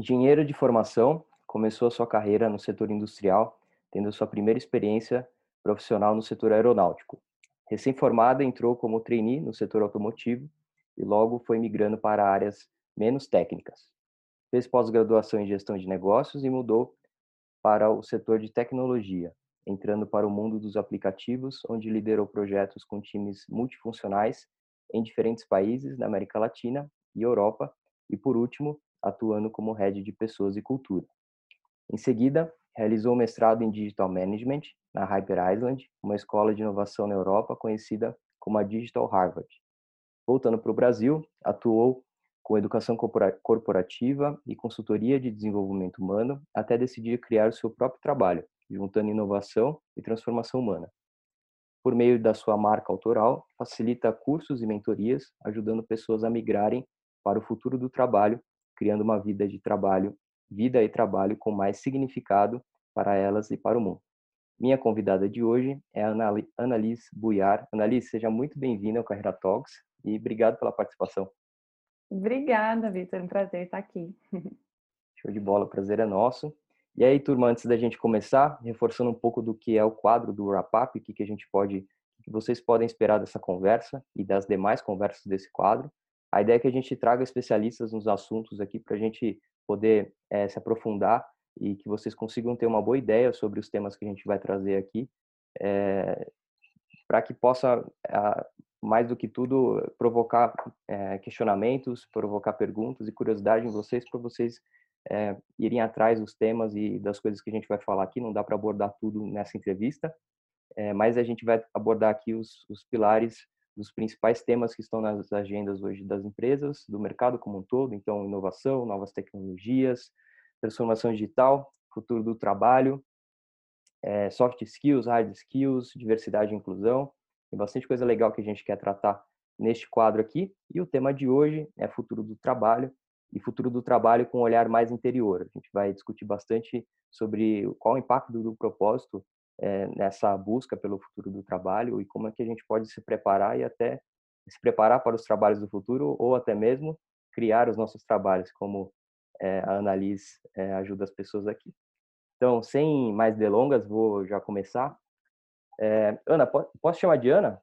Engenheiro de formação, começou a sua carreira no setor industrial, tendo sua primeira experiência profissional no setor aeronáutico. Recém-formada, entrou como trainee no setor automotivo e logo foi migrando para áreas menos técnicas. Fez pós-graduação em gestão de negócios e mudou para o setor de tecnologia, entrando para o mundo dos aplicativos, onde liderou projetos com times multifuncionais em diferentes países na América Latina e Europa, e por último, atuando como head de pessoas e cultura. Em seguida, realizou mestrado em Digital Management na Hyper Island, uma escola de inovação na Europa conhecida como a Digital Harvard. Voltando para o Brasil, atuou com educação corporativa e consultoria de desenvolvimento humano, até decidir criar o seu próprio trabalho, juntando inovação e transformação humana. Por meio da sua marca autoral, facilita cursos e mentorias, ajudando pessoas a migrarem para o futuro do trabalho, criando uma vida de trabalho, vida e trabalho com mais significado para elas e para o mundo. Minha convidada de hoje é a Annalise Buiar. Annalise, seja muito bem-vinda ao Carreira Talks e obrigado pela participação. Obrigada, Vitor. É um prazer estar aqui. Show de bola, o prazer é nosso. E aí, turma, antes da gente começar, reforçando um pouco do que é o quadro do Wrap Up, o que, que a gente pode, o que vocês podem esperar dessa conversa e das demais conversas desse quadro. A ideia é que a gente traga especialistas nos assuntos aqui para a gente poder é, se aprofundar e que vocês consigam ter uma boa ideia sobre os temas que a gente vai trazer aqui, é, para que possa, mais do que tudo, provocar é, questionamentos, provocar perguntas e curiosidade em vocês, para vocês irem atrás dos temas e das coisas que a gente vai falar aqui. Não dá para abordar tudo nessa entrevista, mas a gente vai abordar aqui os, os pilares dos principais temas que estão nas agendas hoje das empresas, do mercado como um todo, então inovação, novas tecnologias, transformação digital, futuro do trabalho, é, soft skills, hard skills, diversidade e inclusão. Tem bastante coisa legal que a gente quer tratar neste quadro aqui. E o tema de hoje é futuro do trabalho e futuro do trabalho com um olhar mais interior. A gente vai discutir bastante sobre qual o impacto do propósito é, nessa busca pelo futuro do trabalho e como é que a gente pode se preparar e até se preparar para os trabalhos do futuro ou até mesmo criar os nossos trabalhos, como é, a Annalise é, ajuda as pessoas aqui. Então, sem mais delongas, vou já começar. É, Ana, posso chamar de Ana?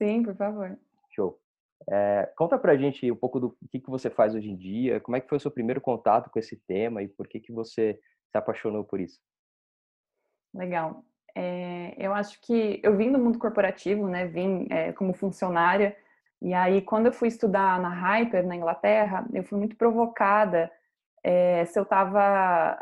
Sim, por favor. Show. É, conta pra gente um pouco do que, que você faz hoje em dia, como é que foi o seu primeiro contato com esse tema e por que, que você se apaixonou por isso? Legal. É, eu acho que eu vim do mundo corporativo, né? Vim é, como funcionária e aí quando eu fui estudar na Hyper na Inglaterra, eu fui muito provocada é, se eu estava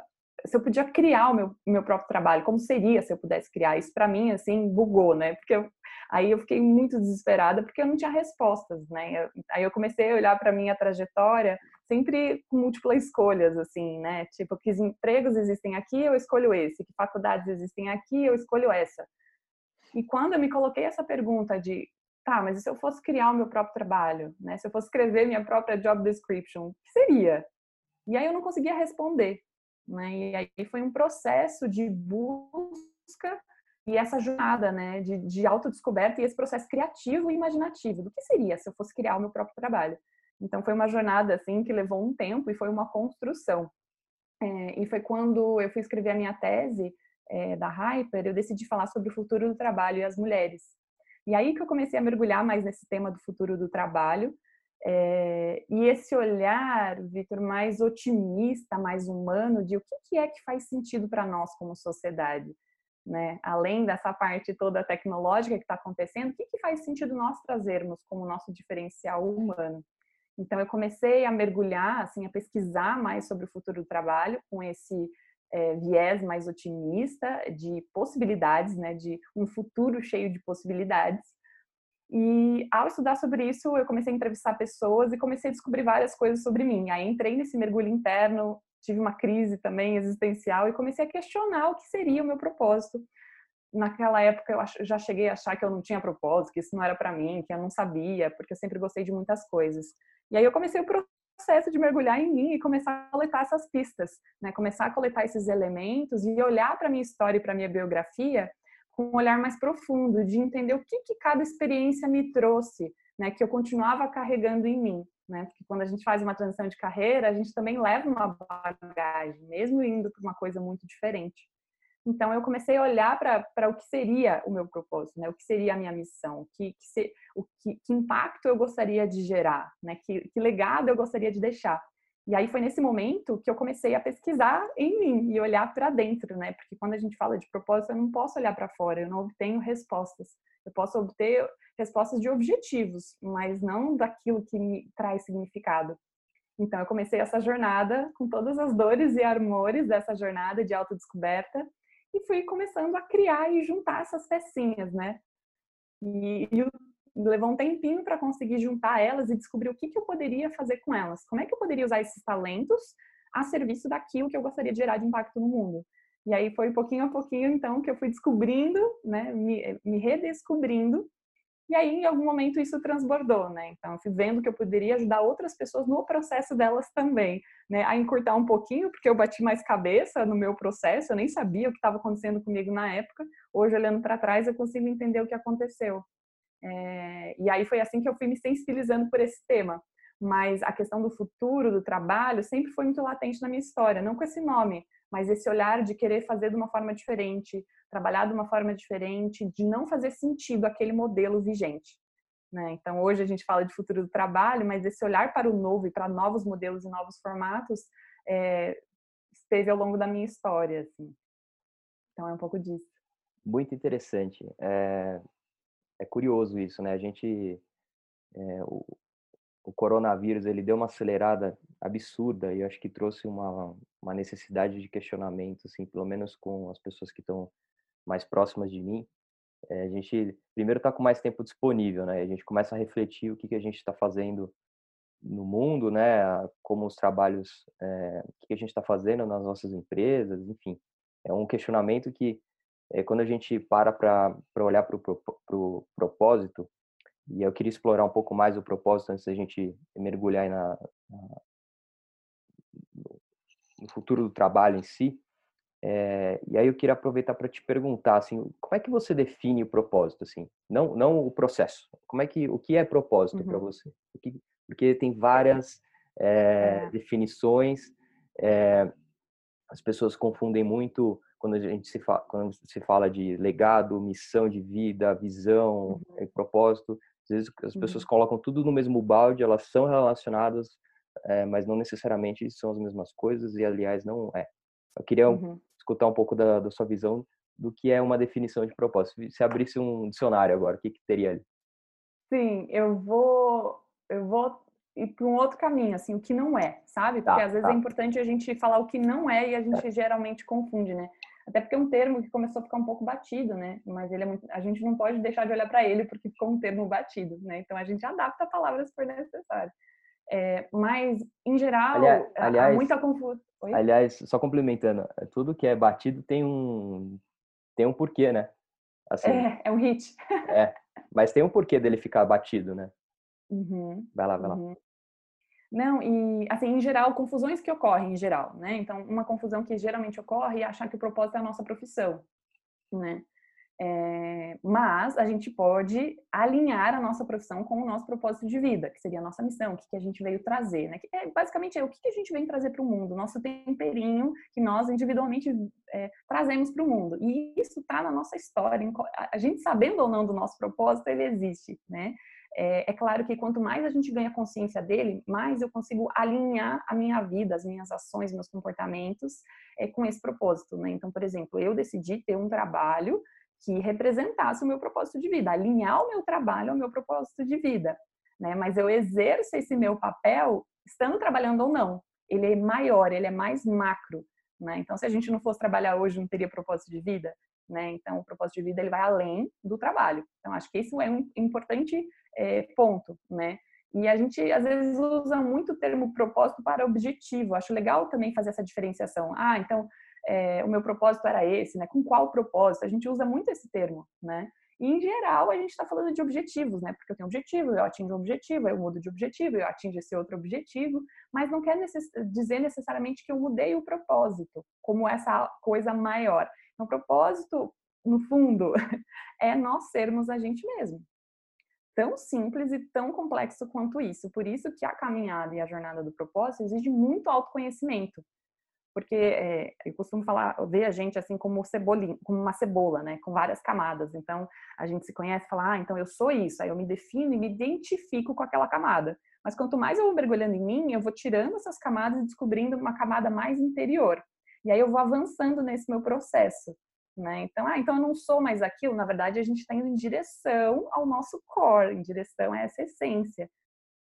se eu podia criar o meu, meu próprio trabalho, como seria se eu pudesse criar? Isso para mim, assim, bugou, né? Porque eu, aí eu fiquei muito desesperada porque eu não tinha respostas, né? Eu, aí eu comecei a olhar para minha trajetória sempre com múltiplas escolhas, assim, né? Tipo, que empregos existem aqui, eu escolho esse. Que faculdades existem aqui, eu escolho essa. E quando eu me coloquei essa pergunta de, tá, mas e se eu fosse criar o meu próprio trabalho, né? Se eu fosse escrever minha própria job description, o que seria? E aí eu não conseguia responder. Né? E aí foi um processo de busca e essa jornada né, de, de autodescoberta e esse processo criativo e imaginativo do que seria se eu fosse criar o meu próprio trabalho. Então foi uma jornada assim que levou um tempo e foi uma construção. É, e foi quando eu fui escrever a minha tese é, da Hyper, eu decidi falar sobre o futuro do trabalho e as mulheres. E aí que eu comecei a mergulhar mais nesse tema do futuro do trabalho, é, e esse olhar, Vitor, mais otimista, mais humano, de o que, que é que faz sentido para nós como sociedade, né? Além dessa parte toda tecnológica que está acontecendo, o que, que faz sentido nós trazermos como nosso diferencial humano? Então, eu comecei a mergulhar, assim, a pesquisar mais sobre o futuro do trabalho com esse é, viés mais otimista de possibilidades, né? De um futuro cheio de possibilidades. E ao estudar sobre isso, eu comecei a entrevistar pessoas e comecei a descobrir várias coisas sobre mim. Aí entrei nesse mergulho interno, tive uma crise também existencial e comecei a questionar o que seria o meu propósito. Naquela época eu já cheguei a achar que eu não tinha propósito, que isso não era para mim, que eu não sabia, porque eu sempre gostei de muitas coisas. E aí eu comecei o processo de mergulhar em mim e começar a coletar essas pistas, né? Começar a coletar esses elementos e olhar para minha história e para minha biografia com um olhar mais profundo, de entender o que, que cada experiência me trouxe né, que eu continuava carregando em mim, né? Porque quando a gente faz uma transição de carreira, a gente também leva uma bagagem, mesmo indo para uma coisa muito diferente. Então eu comecei a olhar para o que seria o meu propósito, né? O que seria a minha missão, que, que se, o que, que, impacto eu gostaria de gerar, né? Que, que legado eu gostaria de deixar. E aí foi nesse momento que eu comecei a pesquisar em mim e olhar para dentro, né? Porque quando a gente fala de propósito, eu não posso olhar para fora, eu não obtenho respostas. Eu posso obter respostas de objetivos, mas não daquilo que me traz significado. Então eu comecei essa jornada com todas as dores e amores dessa jornada de autodescoberta e fui começando a criar e juntar essas pecinhas, né? E, e levou um tempinho para conseguir juntar elas e descobrir o que, que eu poderia fazer com elas. Como é que eu poderia usar esses talentos a serviço daquilo que eu gostaria de gerar de impacto no mundo. E aí foi pouquinho a pouquinho, então, que eu fui descobrindo, né, me, me redescobrindo. E aí, em algum momento, isso transbordou, né? Então, fui vendo que eu poderia ajudar outras pessoas no processo delas também, né? A encurtar um pouquinho, porque eu bati mais cabeça no meu processo, eu nem sabia o que estava acontecendo comigo na época. Hoje, olhando para trás, eu consigo entender o que aconteceu. É, e aí foi assim que eu fui me sensibilizando por esse tema. Mas a questão do futuro, do trabalho, sempre foi muito latente na minha história, não com esse nome, mas esse olhar de querer fazer de uma forma diferente, trabalhar de uma forma diferente, de não fazer sentido aquele modelo vigente. Né? Então, hoje a gente fala de futuro do trabalho, mas esse olhar para o novo e para novos modelos e novos formatos é, esteve ao longo da minha história. Assim. Então, é um pouco disso. Muito interessante. É, é curioso isso, né? A gente, é, o, coronavírus, ele deu uma acelerada absurda e acho que trouxe uma, uma necessidade de questionamento, assim, pelo menos com as pessoas que estão mais próximas de mim. É, a gente, primeiro, está com mais tempo disponível, né? A gente começa a refletir o que, que a gente está fazendo no mundo, né? Como os trabalhos, é, o que a gente está fazendo nas nossas empresas, enfim. É um questionamento que é, quando a gente para para olhar para o pro, pro propósito, e eu queria explorar um pouco mais o propósito antes da gente mergulhar na, na, no futuro do trabalho em si. É, e aí eu queria aproveitar para te perguntar assim, como é que você define o propósito assim? Não não o processo. Como é que o que é propósito uhum. para você? Que, porque tem várias é, é. definições. as pessoas confundem muito quando a gente se fala, quando se fala de legado, missão de vida, visão, uhum. propósito, às vezes as pessoas uhum. colocam tudo no mesmo balde, elas são relacionadas, é, mas não necessariamente são as mesmas coisas e aliás não é. Eu queria uhum. escutar um pouco da, da, sua visão do que é uma definição de propósito. Se abrisse um dicionário agora, o que, que teria ali? Sim, eu vou eu vou ir para um outro caminho, assim, o que não é, sabe? Porque tá, às vezes tá. é importante a gente falar o que não é e a gente é. geralmente confunde, né? Até porque é um termo que começou a ficar um pouco batido, né? Mas ele é muito, a gente não pode deixar de olhar para ele porque ficou um termo batido, né? Então a gente adapta palavras por necessário. É, mas, em geral, aliás, aliás, há muita confusão. Aliás, só complementando, tudo que é batido tem um, tem um porquê, né? Assim, é, é um hit. é, mas tem um porquê dele ficar batido, né? Uhum, vai lá, vai uhum. lá. Não, e assim, em geral, confusões que ocorrem em geral, né? Então, uma confusão que geralmente ocorre é achar que o propósito é a nossa profissão, né? É, mas a gente pode alinhar a nossa profissão com o nosso propósito de vida, que seria a nossa missão, o que, que a gente veio trazer, né? Que é, basicamente é o que, que a gente vem trazer para o mundo, nosso temperinho que nós individualmente é, trazemos para o mundo. E isso está na nossa história. A gente sabendo ou não do nosso propósito, ele existe, né? É, é, claro que quanto mais a gente ganha consciência dele, mais eu consigo alinhar a minha vida, as minhas ações, meus comportamentos é, com esse propósito. Né? Então, por exemplo, eu decidi ter um trabalho que representasse o meu propósito de vida, alinhar o meu trabalho ao meu propósito de vida. Né? Mas eu exerço esse meu papel estando trabalhando ou não. Ele é maior, ele é mais macro. Né? Então, se a gente não fosse trabalhar hoje, não teria propósito de vida. Né? Então, o propósito de vida ele vai além do trabalho. Então, acho que isso é um importante é, ponto, né? E a gente às vezes usa muito o termo propósito para objetivo. Acho legal também fazer essa diferenciação. Ah, então é, o meu propósito era esse, né? Com qual propósito? A gente usa muito esse termo, né? E, em geral, a gente está falando de objetivos, né? Porque eu tenho um objetivo, eu atingo um objetivo, eu mudo de objetivo, eu atingo esse outro objetivo, mas não quer necess dizer necessariamente que eu mudei o propósito, como essa coisa maior. Então, propósito, no fundo, é nós sermos a gente mesmo, tão simples e tão complexo quanto isso. Por isso que a caminhada e a jornada do propósito exige muito autoconhecimento. Porque é, eu costumo falar, ver a gente assim como cebolinha, como uma cebola, né, com várias camadas. Então, a gente se conhece e fala, ah, então eu sou isso. Aí eu me defino e me identifico com aquela camada. Mas quanto mais eu vou mergulhando em mim, eu vou tirando essas camadas e descobrindo uma camada mais interior. E aí eu vou avançando nesse meu processo. Né? Então, ah, então eu não sou mais aquilo. Na verdade, a gente está indo em direção ao nosso core, em direção a essa essência,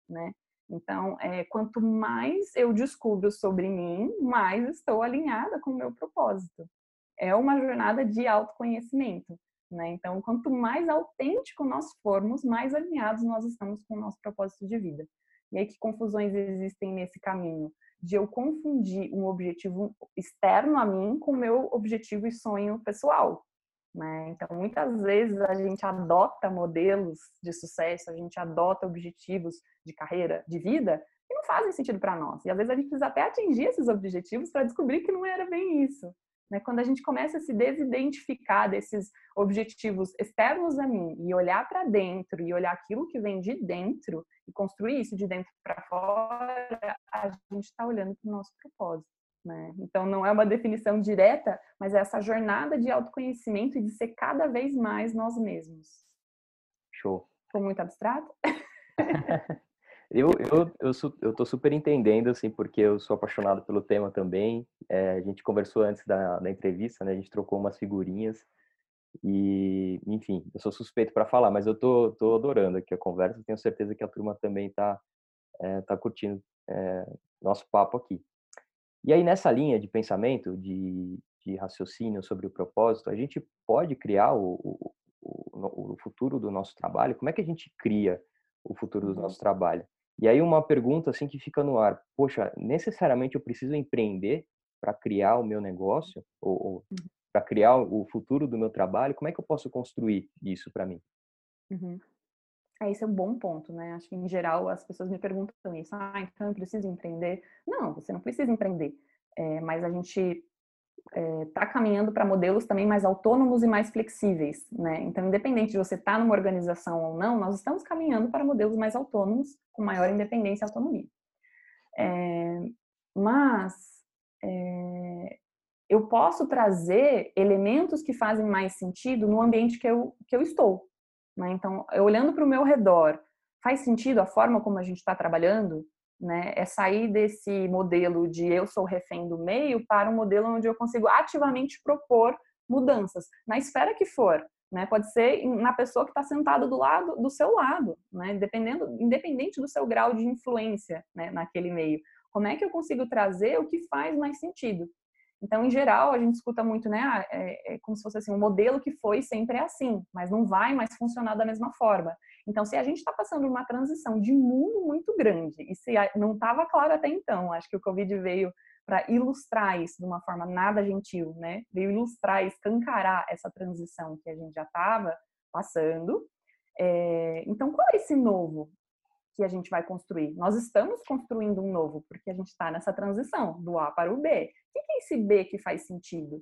né? Então, é, quanto mais eu descubro sobre mim, mais estou alinhada com o meu propósito. É uma jornada de autoconhecimento, né? Então, quanto mais autêntico nós formos, mais alinhados nós estamos com o nosso propósito de vida. E aí, que confusões existem nesse caminho? De eu confundir um objetivo externo a mim com o meu objetivo e sonho pessoal. Né? Então, muitas vezes a gente adota modelos de sucesso, a gente adota objetivos de carreira, de vida, que não fazem sentido para nós. E às vezes a gente precisa até atingir esses objetivos para descobrir que não era bem isso. Né? Quando a gente começa a se desidentificar desses objetivos externos a mim e olhar para dentro e olhar aquilo que vem de dentro e construir isso de dentro para fora, a gente está olhando para o nosso propósito. Né? Então, não é uma definição direta, mas é essa jornada de autoconhecimento e de ser cada vez mais nós mesmos. Show. Foi muito abstrato? Eu, eu, eu, eu tô super entendendo, assim, porque eu sou apaixonado pelo tema também. É, a gente conversou antes da, da entrevista, né? A gente trocou umas figurinhas. E, enfim, eu sou suspeito para falar, mas eu tô, tô adorando aqui a conversa. Tenho certeza que a turma também tá, é, tá curtindo é, nosso papo aqui. E aí, nessa linha de pensamento, de, de raciocínio sobre o propósito, a gente pode criar o, o, o, o futuro do nosso trabalho? Como é que a gente cria o futuro do uhum. nosso trabalho? E aí uma pergunta assim que fica no ar, poxa, necessariamente eu preciso empreender para criar o meu negócio ou, ou uhum. para criar o futuro do meu trabalho? Como é que eu posso construir isso para mim? Uhum. É, esse é um bom ponto, né? Acho que em geral as pessoas me perguntam isso. Ah, então eu preciso empreender? Não, você não precisa empreender. É, mas a gente está é, caminhando para modelos também mais autônomos e mais flexíveis, né? Então, independente de você estar tá numa organização ou não, nós estamos caminhando para modelos mais autônomos, com maior independência e autonomia. É, mas é, eu posso trazer elementos que fazem mais sentido no ambiente que eu, que eu estou. Né? Então, olhando para o meu redor, faz sentido a forma como a gente está trabalhando? Né? É sair desse modelo de eu sou refém do meio para um modelo onde eu consigo ativamente propor mudanças, na esfera que for, né? Pode ser na pessoa que está sentada do lado, do seu lado, né? Dependendo, independente do seu grau de influência, né? Naquele meio. Como é que eu consigo trazer o que faz mais sentido? Então, em geral, a gente escuta muito, né? Ah, é, é como se fosse assim, um modelo que foi sempre é assim, mas não vai mais funcionar da mesma forma. Então, se a gente está passando uma transição de mundo muito grande, e se não estava claro até então, acho que o Covid veio para ilustrar isso de uma forma nada gentil, né? Veio ilustrar, escancarar essa transição que a gente já estava passando. É, então, qual é esse novo que a gente vai construir? Nós estamos construindo um novo, porque a gente está nessa transição do A para o B. O que é esse B que faz sentido?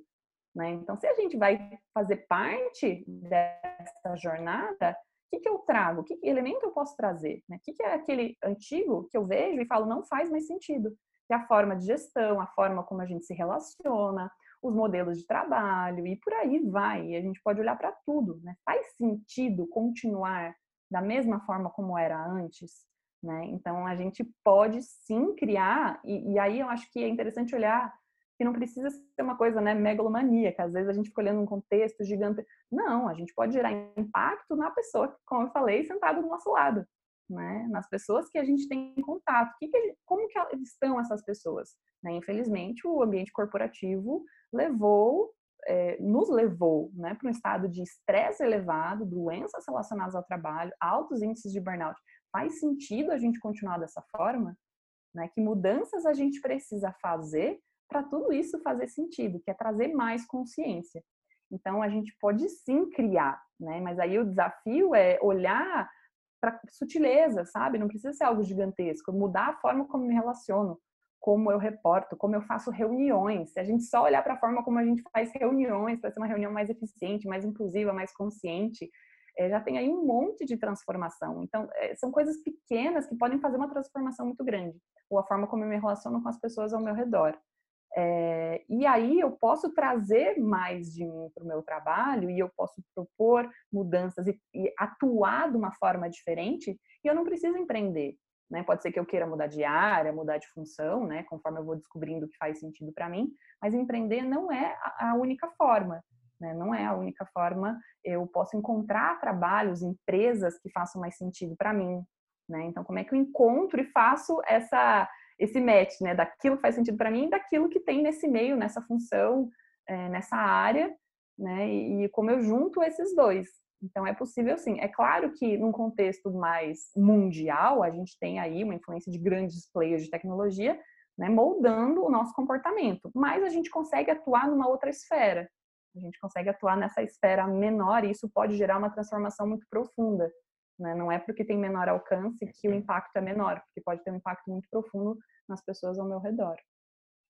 Né? Então, se a gente vai fazer parte dessa jornada, que, que eu trago? Que elemento eu posso trazer? Né? O que, que é aquele antigo que eu vejo e falo não faz mais sentido? Que é a forma de gestão, a forma como a gente se relaciona, os modelos de trabalho e por aí vai. E a gente pode olhar para tudo. Né? Faz sentido continuar da mesma forma como era antes? Né? Então a gente pode sim criar, e, e aí eu acho que é interessante olhar que não precisa ser uma coisa né, megalomaníaca. Às vezes a gente fica olhando um contexto gigante. Não, a gente pode gerar impacto na pessoa, como eu falei, sentada do nosso lado. Né? Nas pessoas que a gente tem contato. Que que gente, como que estão essas pessoas? Né? Infelizmente, o ambiente corporativo levou, é, nos levou né, para um estado de estresse elevado, doenças relacionadas ao trabalho, altos índices de burnout. Faz sentido a gente continuar dessa forma? Né? Que mudanças a gente precisa fazer para tudo isso fazer sentido, que é trazer mais consciência. Então a gente pode sim criar, né? Mas aí o desafio é olhar para sutileza, sabe? Não precisa ser algo gigantesco, mudar a forma como me relaciono, como eu reporto, como eu faço reuniões. Se a gente só olhar para a forma como a gente faz reuniões, para ser uma reunião mais eficiente, mais inclusiva, mais consciente, é, já tem aí um monte de transformação. Então, é, são coisas pequenas que podem fazer uma transformação muito grande. Ou a forma como eu me relaciono com as pessoas ao meu redor. É, e aí eu posso trazer mais de mim para o meu trabalho e eu posso propor mudanças e, e, atuar de uma forma diferente e eu não preciso empreender. Né? Pode ser que eu queira mudar de área, mudar de função, né? conforme eu vou descobrindo o que faz sentido para mim, mas empreender não é a única forma. Né? Não é a única forma. Eu posso encontrar trabalhos, empresas que façam mais sentido para mim. Né? Então, como é que eu encontro e faço essa esse match, né, daquilo que faz sentido para mim daquilo que tem nesse meio, nessa função, é, nessa área, né, e, e, como eu junto esses dois. Então é possível sim. É claro que num contexto mais mundial, a gente tem aí uma influência de grandes players de tecnologia, né, moldando o nosso comportamento, mas a gente consegue atuar numa outra esfera. A gente consegue atuar nessa esfera menor e isso pode gerar uma transformação muito profunda. Né? Não é porque tem menor alcance que o impacto é menor, porque pode ter um impacto muito profundo nas pessoas ao meu redor.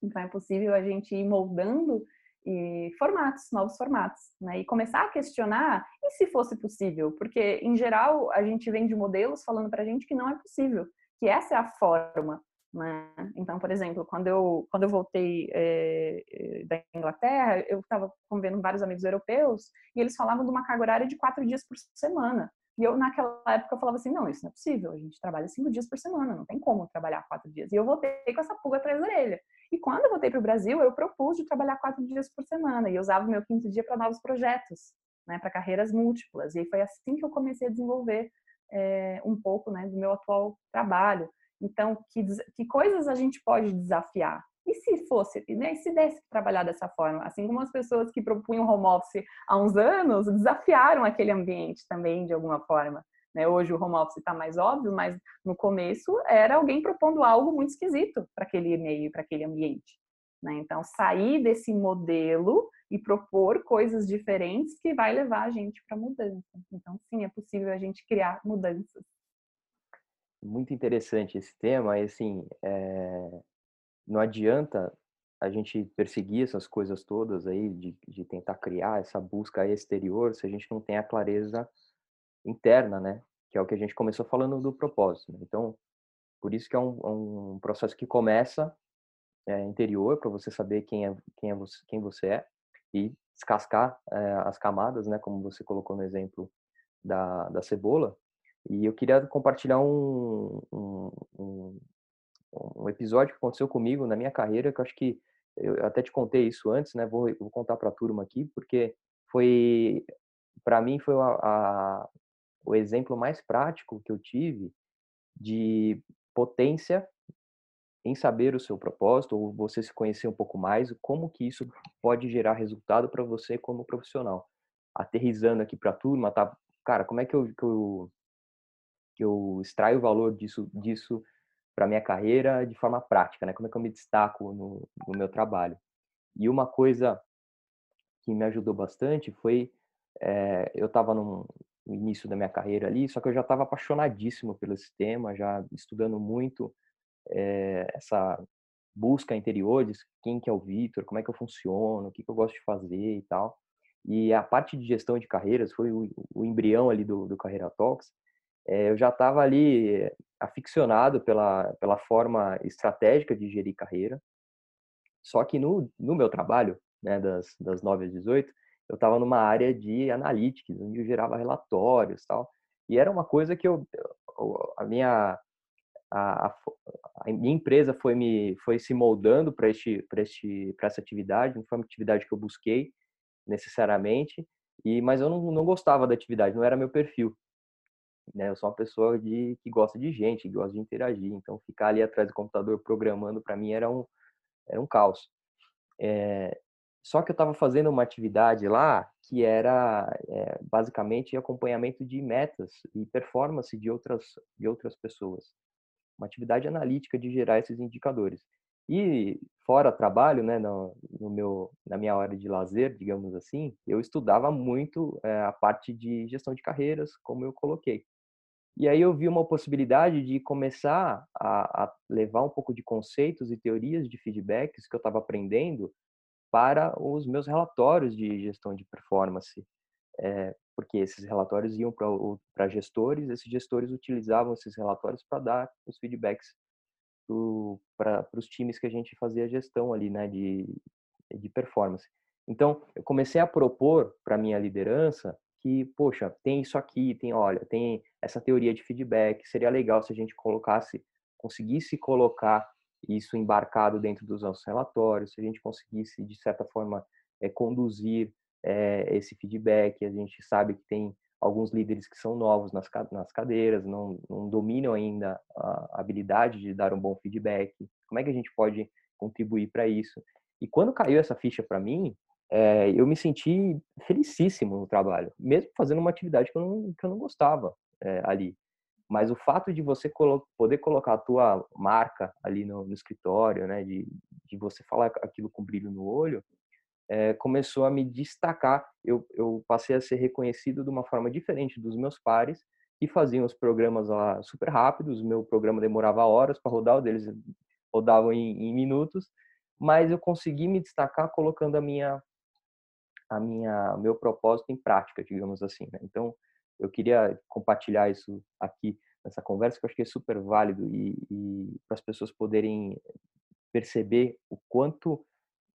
Então é possível a gente ir moldando e formatos, novos formatos, né? E começar a questionar e se fosse possível, porque em geral a gente vem de modelos falando para a gente que não é possível, que essa é a forma, né? Então, por exemplo, quando eu quando eu voltei é, da Inglaterra, eu estava convivendo com vários amigos europeus e eles falavam de uma carga horária de quatro dias por semana. E eu, naquela época, eu falava assim: não, isso não é possível. A gente trabalha cinco dias por semana, não tem como trabalhar quatro dias. E eu voltei com essa pulga atrás da orelha. E quando eu voltei para o Brasil, eu propus de trabalhar quatro dias por semana. E eu usava o meu quinto dia para novos projetos, né, para carreiras múltiplas. E foi assim que eu comecei a desenvolver é, um pouco né, do meu atual trabalho. Então, que, que coisas a gente pode desafiar? E se fosse, né, e se desse trabalhar dessa forma? Assim como as pessoas que propunham home office há uns anos desafiaram aquele ambiente também de alguma forma. Né? Hoje o home office está mais óbvio, mas no começo era alguém propondo algo muito esquisito para aquele meio, para aquele ambiente. Né? Então, sair desse modelo e propor coisas diferentes que vai levar a gente para mudança. Então, sim, é possível a gente criar mudanças. Muito interessante esse tema, assim, é não adianta a gente perseguir essas coisas todas aí, de, de tentar criar essa busca exterior, se a gente não tem a clareza interna, né? Que é o que a gente começou falando do propósito. Né? Então, por isso que é um, um processo que começa é, interior, para você saber quem é, quem, é você, quem você é e descascar é, as camadas, né? Como você colocou no exemplo da, da cebola. E eu queria compartilhar um, um, um, um episódio que aconteceu comigo na minha carreira, que eu acho que eu até te contei isso antes, né? Vou, vou contar para a turma aqui, porque foi, para mim, foi a, a, o exemplo mais prático que eu tive de potência em saber o seu propósito, ou você se conhecer um pouco mais, como que isso pode gerar resultado para você como profissional. Aterrizando aqui para a turma, tá? Cara, como é que eu, que eu, que eu extraio o valor disso, disso para minha carreira de forma prática, né? Como é que eu me destaco no, no meu trabalho? E uma coisa que me ajudou bastante foi é, eu estava no início da minha carreira ali, só que eu já estava apaixonadíssimo pelo sistema, já estudando muito é, essa busca interior de quem que é o Vitor, como é que eu funciono, o que, que eu gosto de fazer e tal. E a parte de gestão de carreiras foi o, o embrião ali do, do Carreira Talks. É, eu já estava ali aficionado pela, pela forma estratégica de gerir carreira. Só que no, no meu trabalho, né, das, das 9 às 18, eu estava numa área de analytics, onde eu gerava relatórios tal. E era uma coisa que eu, a minha, a, a, minha empresa foi me foi se moldando para este este essa atividade não foi uma atividade que eu busquei necessariamente e mas eu não, não gostava da atividade não era meu perfil né? Eu sou uma pessoa de, que gosta de gente, que gosta de interagir. Então, ficar ali atrás do computador programando para mim era um, era um caos. É, só que eu estava fazendo uma atividade lá que era é, basicamente acompanhamento de metas e performance de outras, de outras pessoas. Uma atividade analítica de gerar esses indicadores. E fora trabalho, né, no, no, meu, na minha hora de lazer, digamos assim, eu estudava muito é, a parte de gestão de carreiras, como eu coloquei. E aí eu vi uma possibilidade de começar a, a levar um pouco de conceitos e teorias de feedbacks que eu estava aprendendo para os meus relatórios de gestão de performance. É, porque esses relatórios iam para gestores, esses gestores utilizavam esses relatórios para dar os feedbacks para os times que a gente fazia gestão ali, né, de, de performance. Então, eu comecei a propor para minha liderança que, poxa, tem isso aqui, tem, olha, tem essa teoria de feedback, seria legal se a gente colocasse, conseguisse colocar isso embarcado dentro dos nossos relatórios, se a gente conseguisse, de certa forma, é, conduzir é, esse feedback. A gente sabe que tem alguns líderes que são novos nas, nas cadeiras, não, não dominam ainda a habilidade de dar um bom feedback. Como é que a gente pode contribuir para isso? E quando caiu essa ficha para mim, é, eu me senti felicíssimo no trabalho, mesmo fazendo uma atividade que eu não, que eu não gostava é, ali. Mas o fato de você colo poder colocar a tua marca ali no, no escritório, né, de, de você falar aquilo com brilho no olho, é, começou a me destacar. Eu, eu passei a ser reconhecido de uma forma diferente dos meus pares, que faziam os programas lá super rápidos. O meu programa demorava horas para rodar, o deles rodavam em, em minutos, mas eu consegui me destacar colocando a minha a minha meu propósito em prática, digamos assim. Né? Então, eu queria compartilhar isso aqui nessa conversa, que eu acho que é super válido e, e para as pessoas poderem perceber o quanto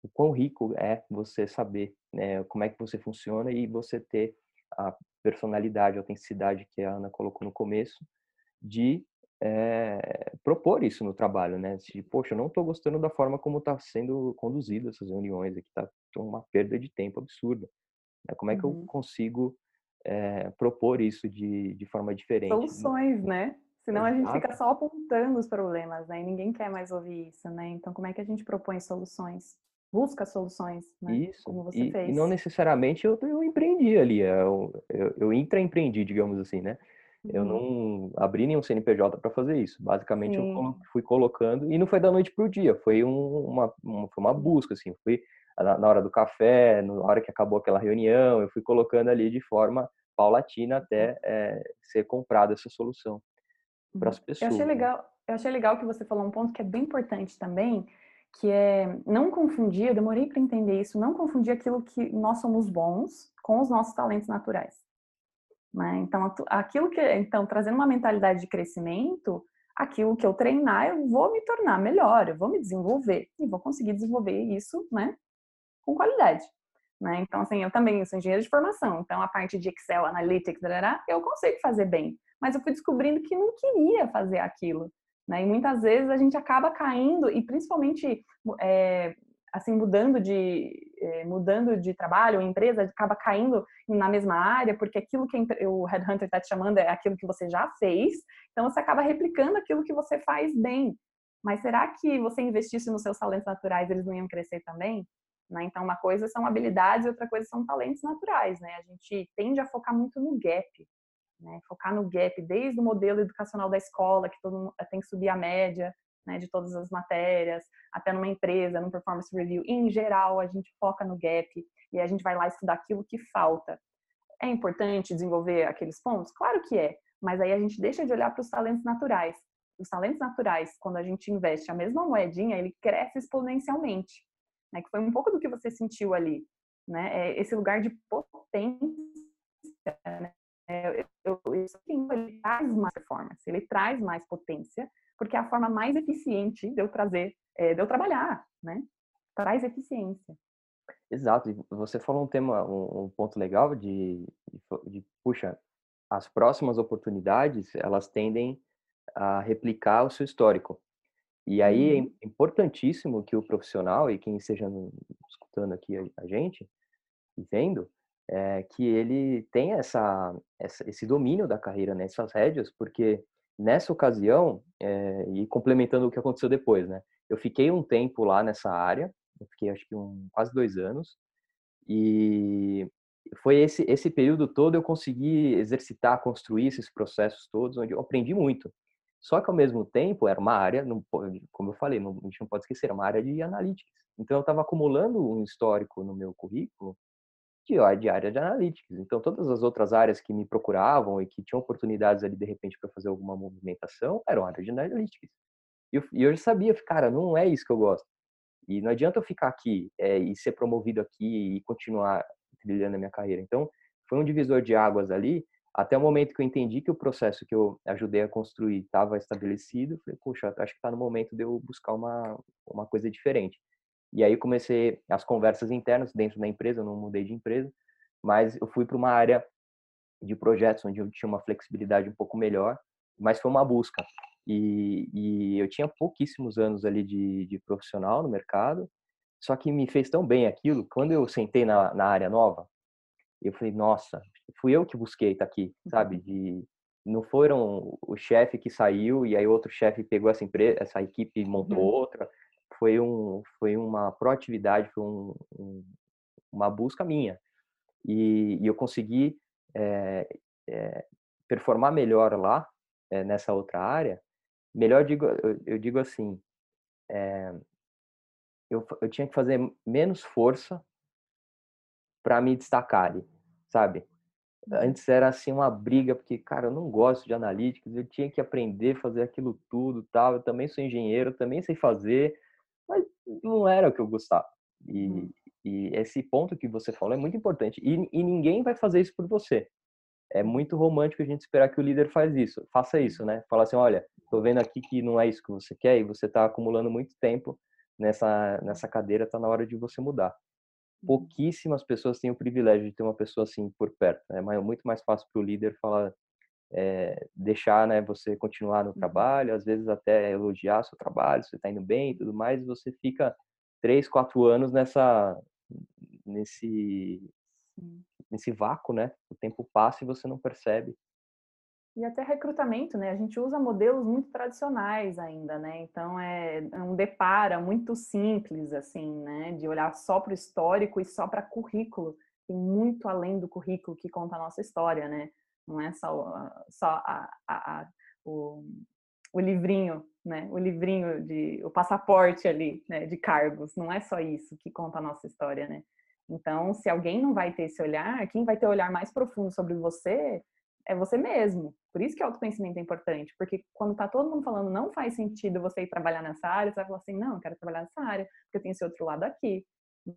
o quão rico é você saber né, como é que você funciona e você ter a personalidade, a autenticidade que a Ana colocou no começo, de é, propor isso no trabalho, né? De, poxa, eu não estou gostando da forma como está sendo conduzido essas reuniões aqui, está uma perda de tempo absurda. Né? Como é que uhum. eu consigo é, propor isso de, de forma diferente? Soluções, né? Senão Exato. a gente fica só apontando os problemas, né? E ninguém quer mais ouvir isso, né? Então, como é que a gente propõe soluções? Busca soluções, né? Isso. Como você e, fez. E não necessariamente eu, eu empreendi ali, eu, eu, eu intraempreendi, digamos assim, né? Eu uhum. não abri nenhum CNPJ para fazer isso. Basicamente, Sim. eu fui colocando, e não foi da noite para o dia, foi um, uma, uma, foi uma busca, assim. Fui na, na, hora do café, na hora que acabou aquela reunião, eu fui colocando ali de forma paulatina até é, ser comprada essa solução para as uhum. pessoas. Eu achei, legal, eu achei legal que você falou um ponto que é bem importante também, que é não confundir, eu demorei para entender isso, não confundir aquilo que nós somos bons com os nossos talentos naturais. Né? Então, aquilo que, então, trazendo uma mentalidade de crescimento, aquilo que eu treinar, eu vou me tornar melhor, eu vou me desenvolver e vou conseguir desenvolver isso, né, com qualidade. Né? Então, assim, eu também sou engenheiro de formação, então a parte de Excel, Analytics, eu consigo fazer bem, mas eu fui descobrindo que não queria fazer aquilo. Né? E muitas vezes a gente acaba caindo, e principalmente é, assim mudando de eh, mudando de trabalho, empresa acaba caindo na mesma área, porque aquilo que o headhunter está te chamando é aquilo que você já fez, então você acaba replicando aquilo que você faz bem. Mas será que você investisse nos seus talentos naturais, eles não iam crescer também? Né? Então, uma coisa são habilidades, outra coisa são talentos naturais, né? A gente tende a focar muito no gap, né? Focar no gap desde o modelo educacional da escola, que todo mundo tem que subir a média, né, de todas as matérias, até numa empresa, num performance review. Em geral, a gente foca no gap e a gente vai lá estudar aquilo que falta. É importante desenvolver aqueles pontos? Claro que é, mas aí a gente deixa de olhar para os talentos naturais. Os talentos naturais, quando a gente investe a mesma moedinha, ele cresce exponencialmente. Né? Que foi um pouco do que você sentiu ali. Né? É esse lugar de potência. Né? Eu, eu, eu, ele traz mais performance, ele traz mais potência, porque é a forma mais eficiente de eu trazer, é, de eu trabalhar, né? Traz eficiência. Exato. E você falou um tema, um, um ponto legal de, de, de, puxa, as próximas oportunidades elas tendem a replicar o seu histórico. E aí é uhum. é importantíssimo que o profissional e quem esteja escutando aqui a, a gente vendo, é, que ele tenha essa, essa, esse domínio da carreira nessas né, rédeas, porque Nessa ocasião, é, e complementando o que aconteceu depois, né? Eu fiquei um tempo lá nessa área, eu fiquei acho que um, quase dois anos, e foi esse, esse período todo eu consegui exercitar, construir esses processos todos, onde eu aprendi muito. Só que ao mesmo tempo era uma área, não, como eu falei, não, a gente não pode esquecer, era uma área de analytics. Então eu estava acumulando um histórico no meu currículo de, de área de analytics. Então, todas as outras áreas que me procuravam e que tinham oportunidades ali, de repente, para fazer alguma movimentação, eram áreas de analytics. E eu, e eu sabia, cara, não é isso que eu gosto. E não adianta eu ficar aqui é, e ser promovido aqui e continuar trilhando a minha carreira. Então, foi um divisor de águas ali, até o momento que eu entendi que o processo que eu ajudei a construir estava estabelecido, falei, puxa, acho que está no momento de eu buscar uma, uma coisa diferente. E aí comecei as conversas internas dentro da empresa, eu não mudei de empresa, mas eu fui para uma área de projetos onde eu tinha uma flexibilidade um pouco melhor, mas foi uma busca. E, e eu tinha pouquíssimos anos ali de, de, profissional no mercado, só que me fez tão bem aquilo, quando eu sentei na, na área nova, eu falei, nossa, fui eu que busquei estar tá aqui, sabe? Uhum. De, não foram o chefe que saiu e aí outro chefe pegou essa empresa, essa equipe e montou uhum. outra. Foi um, foi uma proatividade, foi um, um, uma busca minha e, e eu consegui é, é, performar melhor lá é, nessa outra área. Melhor digo, eu, eu digo assim, eu, eu tinha que fazer menos força para me destacar ali, sabe? Uhum. Antes era assim uma briga, porque, cara, eu não gosto de analíticos, eu tinha que aprender a fazer aquilo tudo, tal. Eu também sou engenheiro, também sei fazer, não era o que eu gostava. E, uhum. e esse ponto que você falou é muito importante. E, e, ninguém vai fazer isso por você. É muito romântico a gente esperar que o líder faz isso, faça isso, né? Falar assim, olha, tô vendo aqui que não é isso que você quer e você está acumulando muito tempo nessa nessa cadeira, tá na hora de você mudar. Uhum. pouquíssimas pessoas têm o privilégio de ter uma pessoa assim por perto. É muito mais fácil para o líder falar, é, deixar né, você continuar no uhum. trabalho, às vezes até elogiar seu trabalho, você está indo bem e tudo mais, e você fica três, quatro anos nessa nesse nesse vácuo, né? O tempo passa e você não percebe e até recrutamento, né? A gente usa modelos muito tradicionais ainda, né? Então é, é um depara muito simples, assim, né? De olhar só para o histórico e só para currículo. Tem muito além do currículo que conta a nossa história, né? Não é só, só a, a, a, o, o livrinho, né? O livrinho de o passaporte ali, né? De cargos. Não é só isso que conta a nossa história, né? Então, se alguém não vai ter esse olhar, quem vai ter o olhar mais profundo sobre você é você mesmo. Por isso que o autoconhecimento é importante, porque quando tá todo mundo falando não faz sentido você ir trabalhar nessa área, você vai falar assim, não, eu quero trabalhar nessa área, porque eu tenho esse outro lado aqui,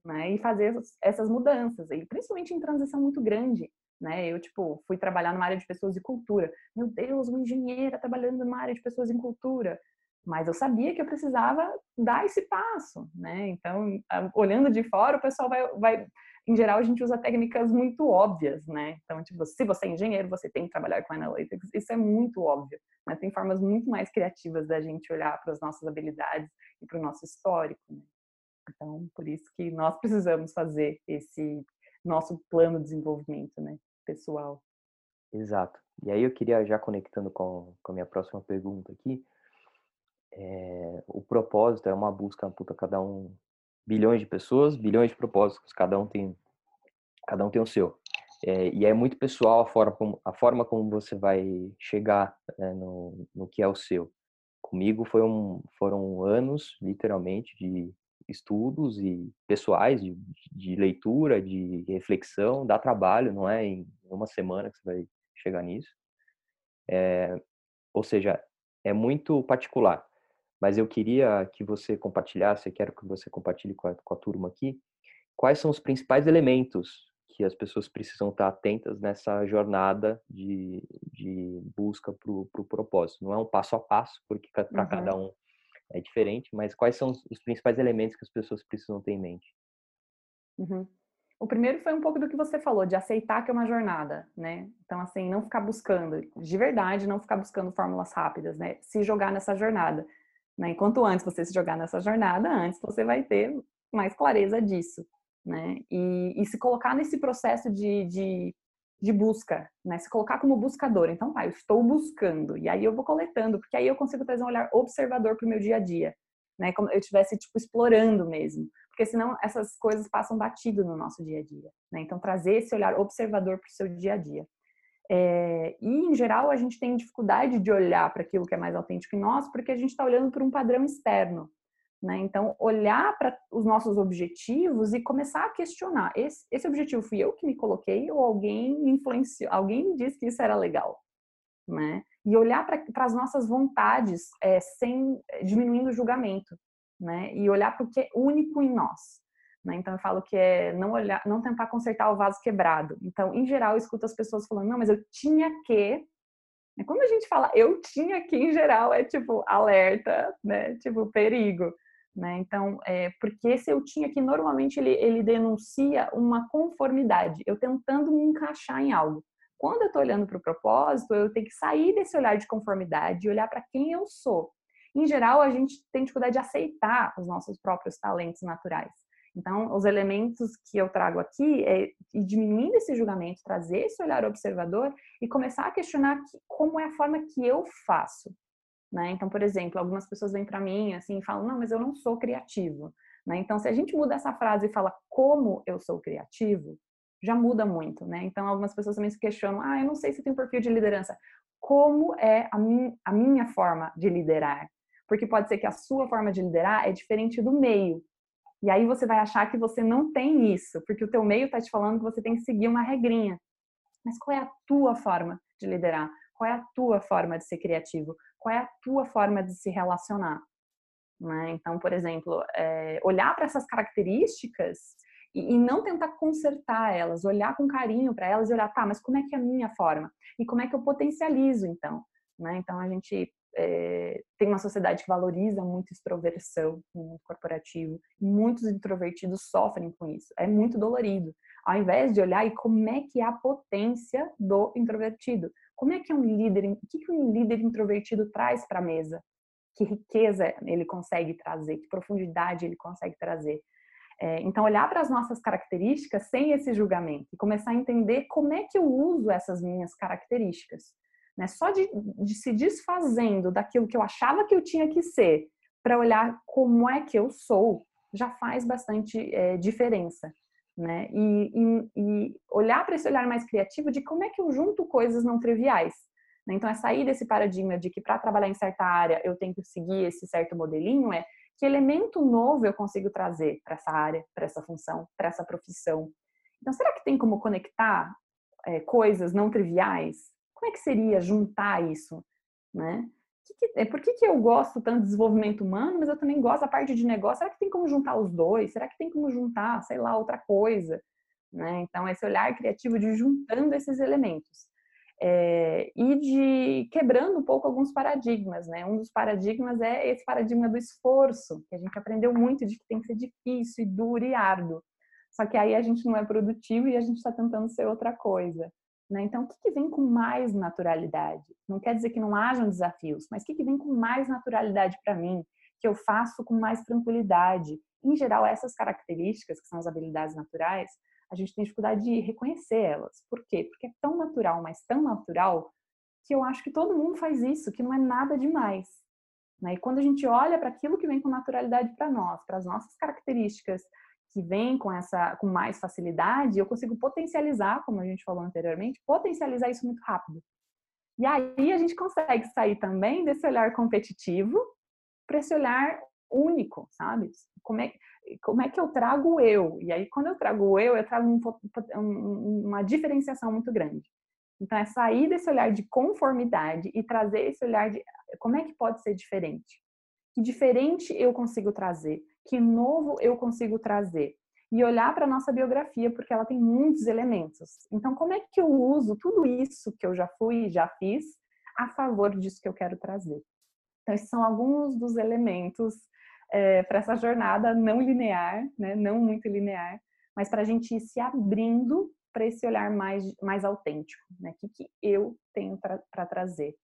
né? E fazer essas mudanças, e principalmente em transição muito grande, né? Eu, tipo, fui trabalhar numa área de pessoas e cultura. Meu Deus, uma engenheira trabalhando numa área de pessoas em cultura. Mas eu sabia que eu precisava dar esse passo, né? Então, olhando de fora, o pessoal vai, vai em geral, a gente usa técnicas muito óbvias, né? Então, tipo, se você é engenheiro, você tem que trabalhar com analytics. Isso é muito óbvio, né? Tem formas muito mais criativas da gente olhar para as nossas habilidades e para o nosso histórico, né? Então, por isso que nós precisamos fazer esse nosso plano de desenvolvimento, né? Pessoal. Exato. E aí eu queria, já conectando com, com a minha próxima pergunta aqui, é, o propósito é uma busca, puta, cada um bilhões de pessoas, bilhões de propósitos, cada um tem, cada um tem o seu. É, e é muito pessoal a forma a forma como você vai chegar né, no, no que é o seu. Comigo foi um, foram anos, literalmente, de estudos e pessoais, de, de leitura, de reflexão, dá trabalho, não é em uma semana que você vai chegar nisso. É, ou seja, é muito particular mas eu queria que você compartilhasse, eu quero que você compartilhe com a, com a turma aqui, quais são os principais elementos que as pessoas precisam estar atentas nessa jornada de, de busca para o pro propósito. Não é um passo a passo, porque para uhum. cada um é diferente, mas quais são os principais elementos que as pessoas precisam ter em mente? Uhum. O primeiro foi um pouco do que você falou, de aceitar que é uma jornada, né? Então, assim, não ficar buscando, de verdade, não ficar buscando fórmulas rápidas, né? Se jogar nessa jornada. Né? Enquanto antes você se jogar nessa jornada, antes você vai ter mais clareza disso. Né? E, e se colocar nesse processo de, de, de, busca, né? se colocar como buscador. Então, tá, eu estou buscando, e aí eu vou coletando, porque aí eu consigo trazer um olhar observador para o meu dia a dia. Né? Como eu estivesse, tipo, explorando mesmo. Porque senão essas coisas passam batido no nosso dia a dia. Né? Então, trazer esse olhar observador para o seu dia a dia. É, e, em geral, a gente tem dificuldade de olhar para aquilo que é mais autêntico em nós, porque a gente está olhando por um padrão externo. Né? Então, olhar para os nossos objetivos e começar a questionar: esse, esse objetivo fui eu que me coloquei ou alguém influenciou, alguém me disse que isso era legal? Né? E olhar para as nossas vontades é, sem diminuindo o julgamento, né? E olhar para o que é único em nós. Né? Então eu falo que é não olhar, não tentar consertar o vaso quebrado. Então, em geral, eu escuto as pessoas falando, não, mas eu tinha que. Quando a gente fala eu tinha que, em geral, é tipo alerta, né? Tipo perigo. Né? Então, é, porque esse eu tinha que normalmente ele, ele denuncia uma conformidade, eu tentando me encaixar em algo. Quando eu estou olhando para o propósito, eu tenho que sair desse olhar de conformidade e olhar para quem eu sou. Em geral, a gente tem dificuldade de aceitar os nossos próprios talentos naturais. Então, os elementos que eu trago aqui é ir diminuindo esse julgamento, trazer esse olhar observador e começar a questionar como é a forma que eu faço. Né? Então, por exemplo, algumas pessoas vêm para mim assim e falam: não, mas eu não sou criativo. Né? Então, se a gente muda essa frase e fala como eu sou criativo, já muda muito. Né? Então, algumas pessoas também se questionam: ah, eu não sei se tem perfil de liderança. Como é a, min a minha forma de liderar? Porque pode ser que a sua forma de liderar é diferente do meio. E aí você vai achar que você não tem isso, porque o teu meio está te falando que você tem que seguir uma regrinha. Mas qual é a tua forma de liderar? Qual é a tua forma de ser criativo? Qual é a tua forma de se relacionar? Né? Então, por exemplo, é, olhar para essas características e, e, não tentar consertar elas, olhar com carinho para elas e olhar, tá, mas como é que é a minha forma? E como é que eu potencializo, então? Né? Então, a gente é, tem uma sociedade que valoriza muito extroversão no mundo corporativo. Muitos introvertidos sofrem com isso. É muito dolorido. Ao invés de olhar e como é que é a potência do introvertido. Como é que um líder, o que um líder introvertido traz para a mesa? Que riqueza ele consegue trazer, que profundidade ele consegue trazer. É, então, olhar para as nossas características sem esse julgamento e começar a entender como é que eu uso essas minhas características. Né? Só de, de se desfazendo daquilo que eu achava que eu tinha que ser para olhar como é que eu sou, já faz bastante é, diferença. Né? E, e, e olhar para esse olhar mais criativo de como é que eu junto coisas não triviais. Né? Então, é sair desse paradigma de que para trabalhar em certa área eu tenho que seguir esse certo modelinho, é que elemento novo eu consigo trazer para essa área, para essa função, para essa profissão. Então, será que tem como conectar é, coisas não triviais como é que seria juntar isso, né? Que é, por que, que eu gosto tanto de desenvolvimento humano, mas eu também gosto da parte de negócio? Será que tem como juntar os dois? Será que tem como juntar, sei lá, outra coisa? Né? Então, esse olhar criativo de juntando esses elementos. É, e de quebrando um pouco alguns paradigmas, né? Um dos paradigmas é esse paradigma do esforço, que a gente aprendeu muito de que tem que ser difícil e duro e árduo. Só que aí a gente não é produtivo e a gente está tentando ser outra coisa. Né? Então, o que, que, vem com mais naturalidade? Não quer dizer que não hajam desafios, mas o que, que vem com mais naturalidade para mim? Que eu faço com mais tranquilidade? Em geral, essas características, que são as habilidades naturais, a gente tem dificuldade de reconhecer elas. Por quê? Porque é tão natural, mas tão natural, que eu acho que todo mundo faz isso, que não é nada demais. Né? E quando a gente olha para aquilo que vem com naturalidade para nós, para as nossas características, que vem com essa com mais facilidade, eu consigo potencializar, como a gente falou anteriormente, potencializar isso muito rápido. E aí a gente consegue sair também desse olhar competitivo para esse olhar único, sabe? Como é, como é que eu trago o eu? E aí, quando eu trago o eu, eu trago um, um, uma diferenciação muito grande. Então, é sair desse olhar de conformidade e trazer esse olhar de como é que pode ser diferente? Que diferente eu consigo trazer? Que novo eu consigo trazer? E olhar para a nossa biografia, porque ela tem muitos elementos. Então, como é que eu uso tudo isso que eu já fui e já fiz a favor disso que eu quero trazer? Então, esses são alguns dos elementos é, para essa jornada não linear, né? não muito linear, mas para a gente ir se abrindo para esse olhar mais, mais autêntico, né? O que, que eu tenho para trazer?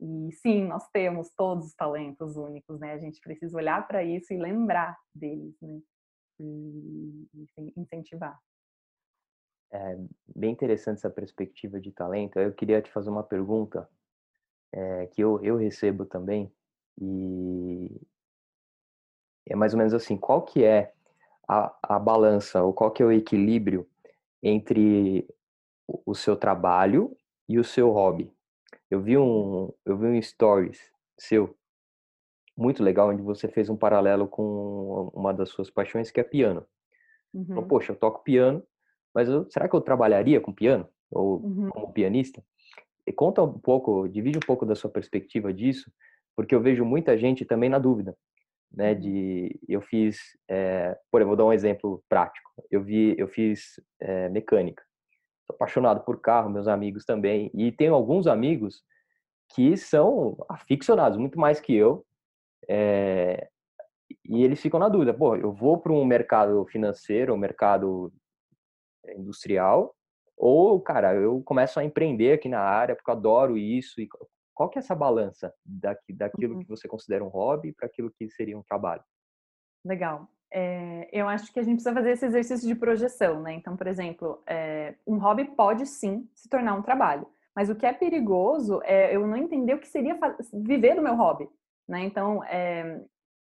E sim, nós temos todos os talentos únicos, né? A gente precisa olhar para isso e lembrar deles, né? E, incentivar. É bem interessante essa perspectiva de talento. Eu queria te fazer uma pergunta é, que eu, eu recebo também e é mais ou menos assim: qual que é a, a balança ou qual que é o equilíbrio entre o seu trabalho e o seu hobby? Eu vi um, eu vi um stories seu muito legal onde você fez um paralelo com uma das suas paixões que é piano. Uhum. Falou, Poxa, eu toco piano, mas eu, será que eu trabalharia com piano ou uhum. como pianista? E conta um pouco, divide um pouco da sua perspectiva disso, porque eu vejo muita gente também na dúvida. né? Uhum. De eu fiz, é, por exemplo, vou dar um exemplo prático. Eu vi, eu fiz é, mecânica. Apaixonado por carro, meus amigos também, e tenho alguns amigos que são aficionados muito mais que eu. É, e eles ficam na dúvida, pô, eu vou para um mercado financeiro, um mercado industrial, ou, cara, eu começo a empreender aqui na área porque eu adoro isso. E qual que é essa balança daqui, daquilo uhum. que você considera um hobby para aquilo que seria um trabalho? Legal. É, eu acho que a gente precisa fazer esse exercício de projeção, né? Então, por exemplo, é, um hobby pode sim se tornar um trabalho, mas o que é perigoso é eu não entender o que seria viver do meu hobby, né? Então, é,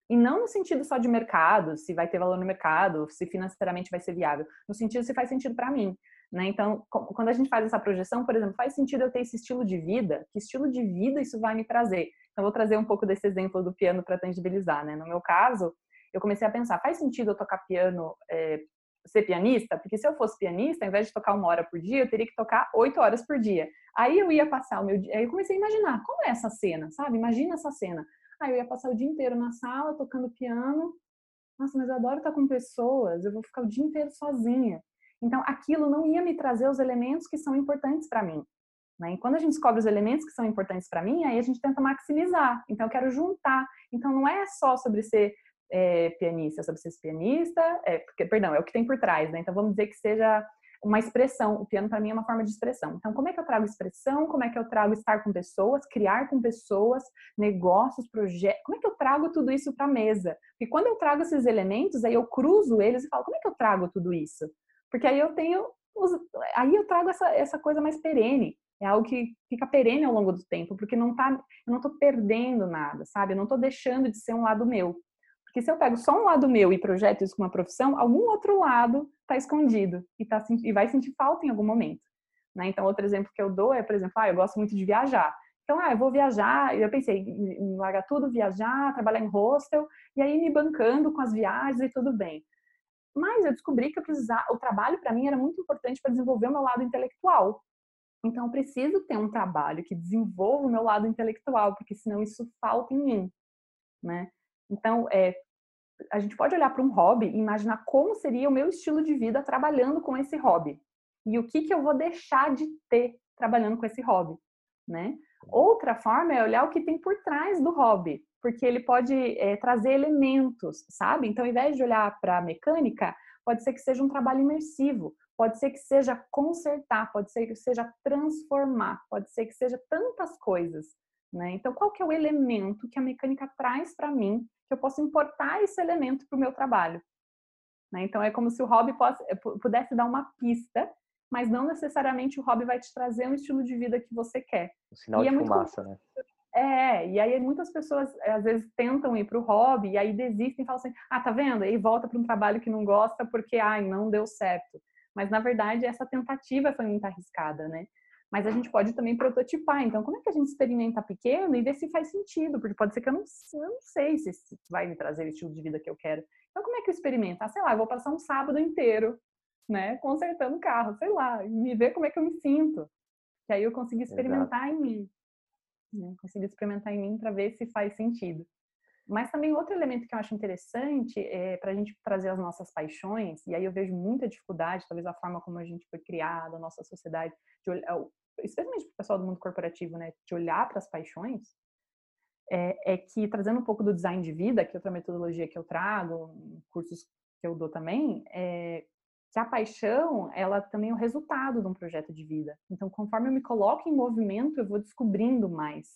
e não no sentido só de mercado, se vai ter valor no mercado, se financeiramente vai ser viável, no sentido se faz sentido para mim. Né? Então, quando a gente faz essa projeção, por exemplo, faz sentido eu ter esse estilo de vida? Que estilo de vida isso vai me trazer? Então, vou trazer um pouco desse exemplo do piano para tangibilizar. Né? No meu caso, eu comecei a pensar: faz sentido eu tocar piano, é, ser pianista? Porque se eu fosse pianista, ao invés de tocar uma hora por dia, eu teria que tocar oito horas por dia. Aí eu ia passar o meu dia. Aí eu comecei a imaginar: como é essa cena, sabe? Imagina essa cena. Aí eu ia passar o dia inteiro na sala tocando piano. Nossa, mas eu adoro estar com pessoas, eu vou ficar o dia inteiro sozinha. Então, aquilo não ia me trazer os elementos que são importantes para mim. Né? E quando a gente descobre os elementos que são importantes para mim, aí a gente tenta maximizar. Então, eu quero juntar. Então, não é só sobre ser é, pianista, sobre ser pianista, é, porque, perdão, é o que tem por trás. Né? Então, vamos dizer que seja uma expressão. O piano, para mim, é uma forma de expressão. Então, como é que eu trago expressão? Como é que eu trago estar com pessoas, criar com pessoas, negócios, projetos? Como é que eu trago tudo isso para a mesa? E quando eu trago esses elementos, aí eu cruzo eles e falo, como é que eu trago tudo isso? Porque aí eu tenho, aí eu trago essa, essa coisa mais perene. É algo que fica perene ao longo do tempo, porque não tá, eu não tô perdendo nada, sabe? Eu não tô deixando de ser um lado meu. Porque se eu pego só um lado meu e projeto isso com uma profissão, algum outro lado está escondido e, tá, e vai sentir falta em algum momento. Né? Então, outro exemplo que eu dou é, por exemplo, ah, eu gosto muito de viajar. Então, ah, eu vou viajar, eu pensei em largar tudo, viajar, trabalhar em hostel, e aí me bancando com as viagens e tudo bem. Mas eu descobri que eu precisava, o trabalho para mim era muito importante para desenvolver o meu lado intelectual. Então eu preciso ter um trabalho que desenvolva o meu lado intelectual, porque senão isso falta em mim, né? Então, é, a gente pode olhar para um hobby e imaginar como seria o meu estilo de vida trabalhando com esse hobby. E o que, que eu vou deixar de ter trabalhando com esse hobby, né? Outra forma é olhar o que tem por trás do hobby porque ele pode é, trazer elementos, sabe? Então, ao invés de olhar para a mecânica, pode ser que seja um trabalho imersivo, pode ser que seja consertar, pode ser que seja transformar, pode ser que seja tantas coisas, né? Então, qual que é o elemento que a mecânica traz para mim que eu posso importar esse elemento para o meu trabalho? Né? Então, é como se o hobby eh, pudesse dar uma pista, mas não necessariamente o hobby vai te trazer um estilo de vida que você quer. O sinal e de é fumaça, né? É, e aí muitas pessoas eh, às vezes tentam ir para o hobby e aí desistem e falam assim: ah, tá vendo? E volta para um trabalho que não gosta porque, ai, não deu certo. Mas na verdade essa tentativa foi muito arriscada, né? Mas a gente pode também prototipar. Então, como é que a gente experimenta pequeno e vê se faz sentido? Porque pode ser que eu não, eu não sei se vai me trazer o estilo de vida que eu quero. Então, como é que eu experimento? Ah, sei lá, eu vou passar um sábado inteiro, né, consertando carro, sei lá, e ver como é que eu me sinto. Que aí eu consigo experimentar Exato. em mim né? Conseguir experimentar em mim para ver se faz sentido. Mas também outro elemento que eu acho interessante é para a gente trazer as nossas paixões, e aí eu vejo muita dificuldade, talvez a forma como a gente foi criada, a nossa sociedade, olhar, especialmente para o pessoal do mundo corporativo, né, de olhar para as paixões, é, é, que trazendo um pouco do design de vida, que é outra metodologia que eu trago, cursos que eu dou também, é, que a paixão, ela também é o resultado de um projeto de vida. Então, conforme eu me coloco em movimento, eu vou descobrindo mais.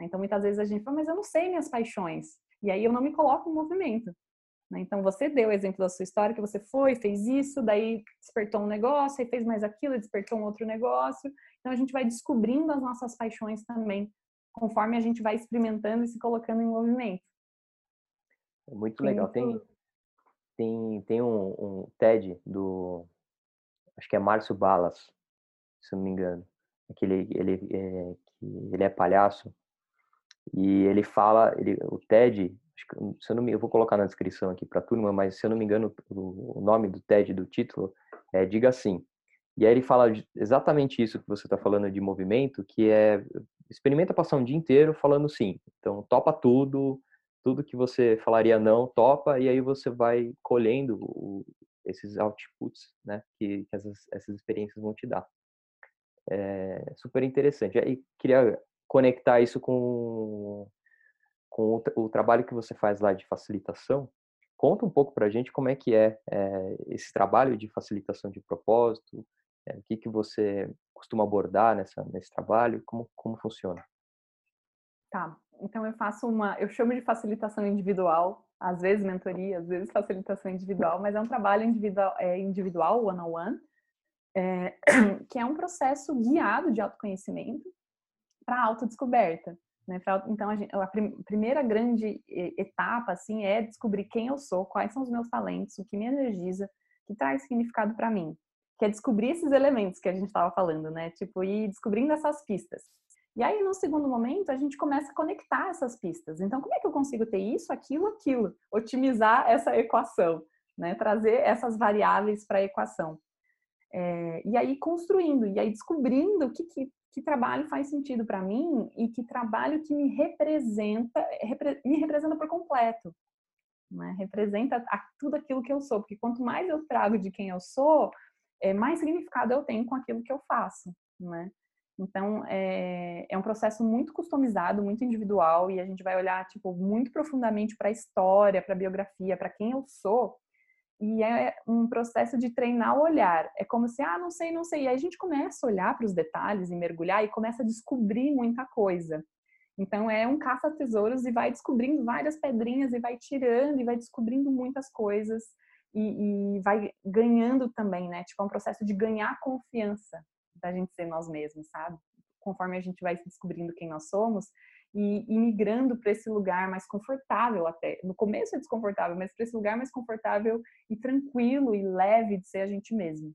Então, muitas vezes a gente fala, mas eu não sei minhas paixões. E aí eu não me coloco em movimento. Né? Então, você deu o exemplo da sua história, que você foi, fez isso, daí despertou um negócio, aí fez mais aquilo, despertou um outro negócio. Então, a gente vai descobrindo as nossas paixões também, conforme a gente vai experimentando e se colocando em movimento. É muito legal. Tem, tem, tem um, um TED do, acho que é Márcio Balas, se não me engano, aquele ele, é, ele é palhaço e ele fala, ele, o TED, se eu não me, eu vou colocar na descrição aqui para a turma, mas se eu não me engano o, o nome do TED do título é diga sim. E aí ele fala exatamente isso que você está falando de movimento, que é experimenta passar um dia inteiro falando sim. Então topa tudo, tudo que você falaria não, topa, e aí você vai colhendo o, esses outputs, né, que, que essas, essas experiências vão te dar. É super interessante. E queria conectar isso com, com o, o, trabalho que você faz lá de facilitação. Conta um pouco para a gente como é que é, é, esse trabalho de facilitação de propósito, é, o que, que você costuma abordar nessa, nesse trabalho, como, como funciona? Tá, então eu faço uma, eu chamo de facilitação individual, às vezes mentoria, às vezes facilitação individual, mas é um trabalho individual, é, individual one on one, é, que é um processo guiado de autoconhecimento para autodescoberta. Né? Pra, então, a, gente, a prim, primeira grande etapa assim é descobrir quem eu sou, quais são os meus talentos, o que me energiza, que traz significado para mim. Que é descobrir esses elementos que a gente estava falando, né? Tipo, ir descobrindo essas pistas. E aí, no segundo momento, a gente começa a conectar essas pistas. Então, como é que eu consigo ter isso, aquilo, aquilo? Otimizar essa equação, né? Trazer essas variáveis para a equação. É, e aí, construindo, e aí descobrindo que, que, que trabalho faz sentido para mim e que trabalho que me representa, repre, me representa por completo. Né? Representa a, tudo aquilo que eu sou. Porque quanto mais eu trago de quem eu sou, é, mais significado eu tenho com aquilo que eu faço. Né? Então, é, é, um processo muito customizado, muito individual, e a gente vai olhar, tipo, muito profundamente para a história, para a biografia, para quem eu sou, e é um processo de treinar o olhar. É como se, ah, não sei, não sei. E aí a gente começa a olhar para os detalhes e mergulhar e começa a descobrir muita coisa. Então, é um caça-tesouros e vai descobrindo várias pedrinhas e vai tirando e vai descobrindo muitas coisas e, e vai ganhando também, né? Tipo, é um processo de ganhar confiança da gente ser nós mesmos, sabe? Conforme a gente vai descobrindo quem nós somos e, e migrando para esse lugar mais confortável até. No começo é desconfortável, mas para esse lugar mais confortável e tranquilo e leve de ser a gente mesmo.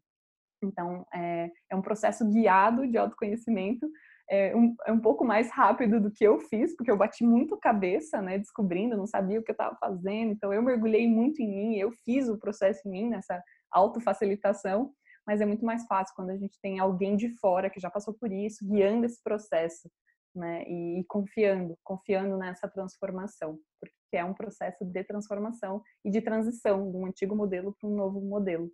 Então, é, é um processo guiado de autoconhecimento, é um, é um, pouco mais rápido do que eu fiz, porque eu bati muito cabeça, né, descobrindo, não sabia o que eu estava fazendo, então eu mergulhei muito em mim, eu fiz o processo em mim, nessa autofacilitação, mas é muito mais fácil quando a gente tem alguém de fora que já passou por isso, guiando esse processo, né? E, e confiando, confiando nessa transformação, porque é um processo de transformação e de transição de um antigo modelo para um novo modelo.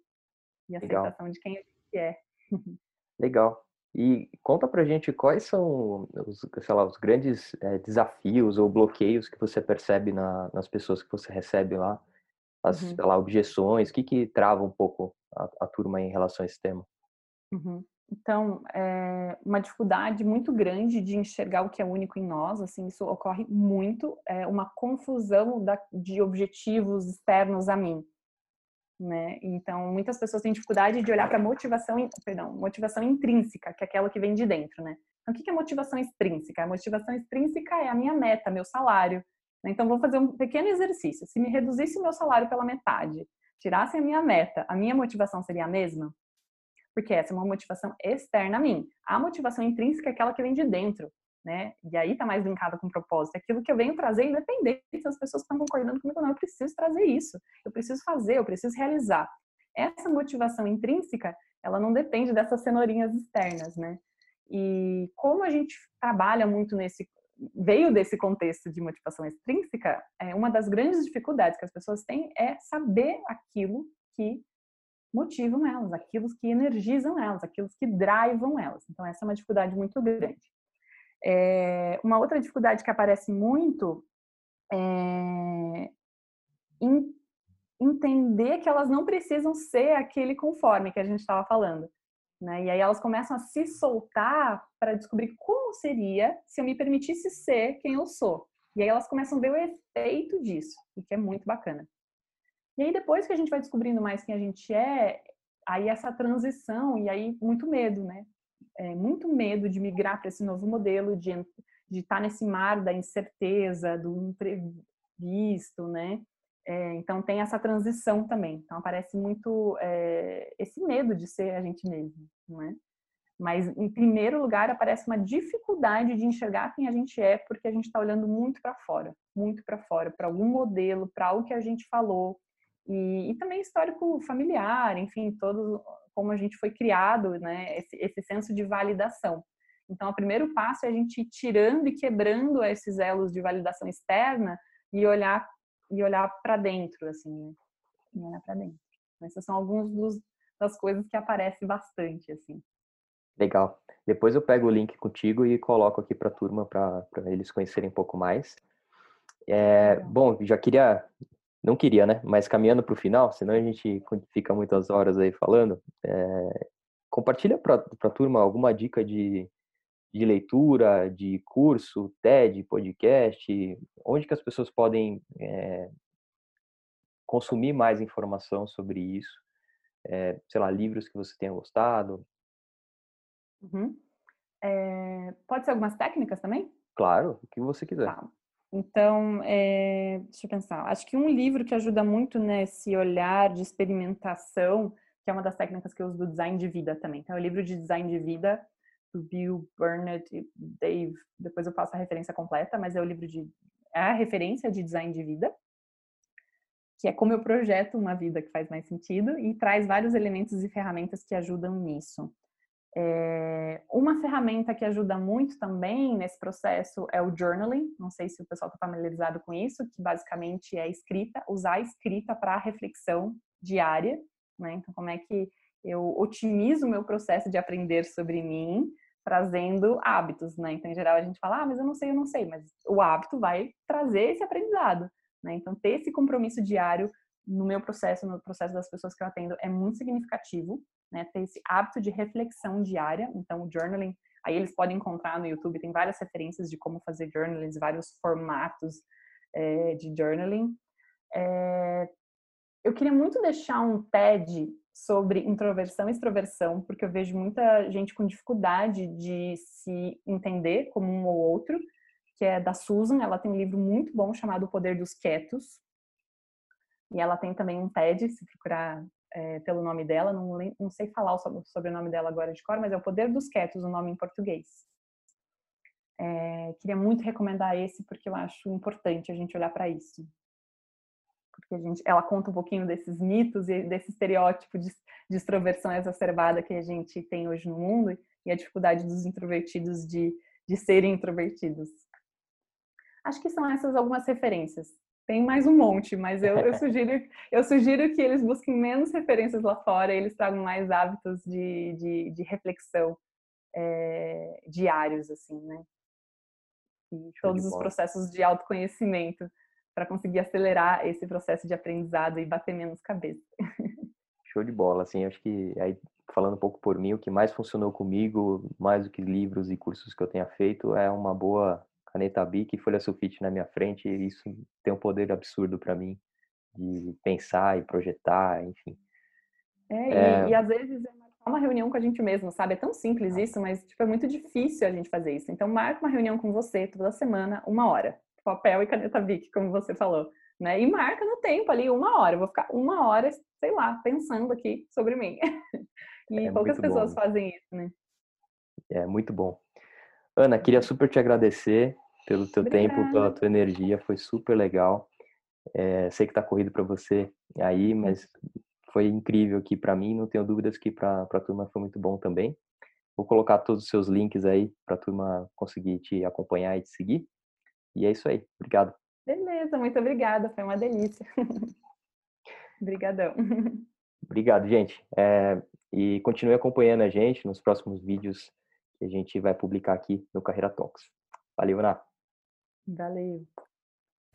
E aceitação Legal. de quem a é. Legal. E conta pra gente quais são os, sei lá, os grandes é, desafios ou bloqueios que você percebe na, nas pessoas que você recebe lá, as uhum. lá, objeções, o que, que trava um pouco a, a turma em relação a esse tema? Uhum. Então, é uma dificuldade muito grande de enxergar o que é único em nós, assim, isso ocorre muito, é uma confusão da, de objetivos externos a mim, né? Então, muitas pessoas têm dificuldade de olhar para a motivação, perdão, motivação intrínseca, que é aquela que vem de dentro, né? Então, o que é motivação extrínseca? A motivação extrínseca é a minha meta, meu salário. Né? Então, vou fazer um pequeno exercício. Se me reduzisse o meu salário pela metade, tirasse a minha meta, a minha motivação seria a mesma? Porque essa é uma motivação externa a mim. A motivação intrínseca é aquela que vem de dentro, né? E aí tá mais linkada com o propósito. Aquilo que eu venho trazer, independente se as pessoas estão concordando comigo ou não. Eu preciso trazer isso. Eu preciso fazer, eu preciso realizar. Essa motivação intrínseca, ela não depende dessas cenourinhas externas, né? E como a gente trabalha muito nesse veio desse contexto de motivação extrínseca, é, uma das grandes dificuldades que as pessoas têm é saber aquilo que motivam elas, aquilo que energizam elas, aquilo que drivam elas. Então, essa é uma dificuldade muito grande. É, uma outra dificuldade que aparece muito é entender que elas não precisam ser aquele conforme que a gente estava falando. Né? E aí elas começam a se soltar para descobrir como seria se eu me permitisse ser quem eu sou. E aí elas começam a ver o efeito disso, o que é muito bacana. E aí depois que a gente vai descobrindo mais quem a gente é, aí essa transição e aí muito medo, né? É, muito medo de migrar para esse novo modelo, de de estar tá nesse mar da incerteza, do imprevisto, né? É, então tem essa transição também. Então aparece muito é, esse medo de ser a gente mesmo, não é? Mas em primeiro lugar aparece uma dificuldade de enxergar quem a gente é, porque a gente está olhando muito para fora, muito para fora, para algum modelo, para algo que a gente falou e, e, também histórico familiar, enfim, todo como a gente foi criado, né? Esse, esse senso de validação. Então, o primeiro passo é a gente ir tirando e quebrando esses elos de validação externa e olhar e olhar para dentro, assim, né? E olhar para dentro. Essas são algumas dos, das coisas que aparecem bastante, assim. Legal. Depois eu pego o link contigo e coloco aqui para a turma para eles conhecerem um pouco mais. É, bom, já queria, não queria, né? Mas caminhando para o final, senão a gente fica muitas horas aí falando. É, compartilha para a turma alguma dica de, de leitura, de curso, TED, podcast, onde que as pessoas podem é, consumir mais informação sobre isso? É, sei lá, livros que você tenha gostado. Uhum. É, pode ser algumas técnicas também? Claro, o que você quiser. Tá. Então, é, deixa eu pensar. Acho que um livro que ajuda muito nesse olhar de experimentação, que é uma das técnicas que eu uso do design de vida também. Então, é o livro de design de vida do Bill Burnett e Dave. Depois eu passo a referência completa, mas é o livro de é a referência de design de vida, que é como eu projeto uma vida que faz mais sentido e traz vários elementos e ferramentas que ajudam nisso. É, uma ferramenta que ajuda muito também nesse processo é o journaling. Não sei se o pessoal está familiarizado com isso, que basicamente é escrita, usar a escrita para reflexão diária. Né? Então, como é que eu otimizo o meu processo de aprender sobre mim, trazendo hábitos, né? Então, em geral, a gente fala, ah, mas eu não sei, eu não sei, mas o hábito vai trazer esse aprendizado, né? Então, ter esse compromisso diário no meu processo, no processo das pessoas que eu atendo, é muito significativo, né? Ter esse hábito de reflexão diária. Então, o journaling, aí eles podem encontrar no YouTube, tem várias referências de como fazer journaling, vários formatos é, de journaling. É, eu queria muito deixar um TED sobre introversão e extroversão, porque eu vejo muita gente com dificuldade de se entender como um ou outro, que é da Susan. Ela tem um livro muito bom chamado O Poder dos Quietos. E ela tem também um TED, se procurar é, pelo nome dela, não, não sei falar o sobrenome dela agora de cor, mas é O Poder dos Quietos, o nome em português. É, queria muito recomendar esse porque eu acho importante a gente olhar para isso porque a gente, ela conta um pouquinho desses mitos e desse estereótipo de, de extroversão exacerbada que a gente tem hoje no mundo e a dificuldade dos introvertidos de, de serem introvertidos. Acho que são essas algumas referências. Tem mais um monte, mas eu, eu, sugiro, eu sugiro que eles busquem menos referências lá fora e eles tragam mais hábitos de, de, de reflexão é, diários, assim, né? E todos os processos de autoconhecimento para conseguir acelerar esse processo de aprendizado e bater menos cabeça. Show de bola, assim, acho que aí falando um pouco por mim, o que mais funcionou comigo, mais do que livros e cursos que eu tenha feito, é uma boa caneta Bic e folha sulfite na minha frente, e isso tem um poder absurdo para mim de pensar e projetar, enfim. É, é... E, e, às vezes é uma reunião com a gente mesmo, sabe? É tão simples isso, mas tipo, é muito difícil a gente fazer isso. Então, marca uma reunião com você toda semana, uma hora papel e caneta Bic, como você falou, né? E marca no tempo ali uma hora. Eu vou ficar uma hora, sei lá, pensando aqui sobre mim. e é poucas pessoas bom. fazem isso, né? É muito bom. Ana, queria super te agradecer pelo teu Obrigada. tempo, pela tua energia, foi super legal. É, sei que tá corrido para você aí, mas foi incrível aqui para mim. Não tenho dúvidas que para a turma foi muito bom também. Vou colocar todos os seus links aí para a turma conseguir te acompanhar e te seguir. E é isso aí. Obrigado. Beleza, muito obrigada. Foi uma delícia. Obrigadão. Obrigado, gente. É, e continue acompanhando a gente nos próximos vídeos que a gente vai publicar aqui no Carreira Talks. Valeu, Ana. Valeu.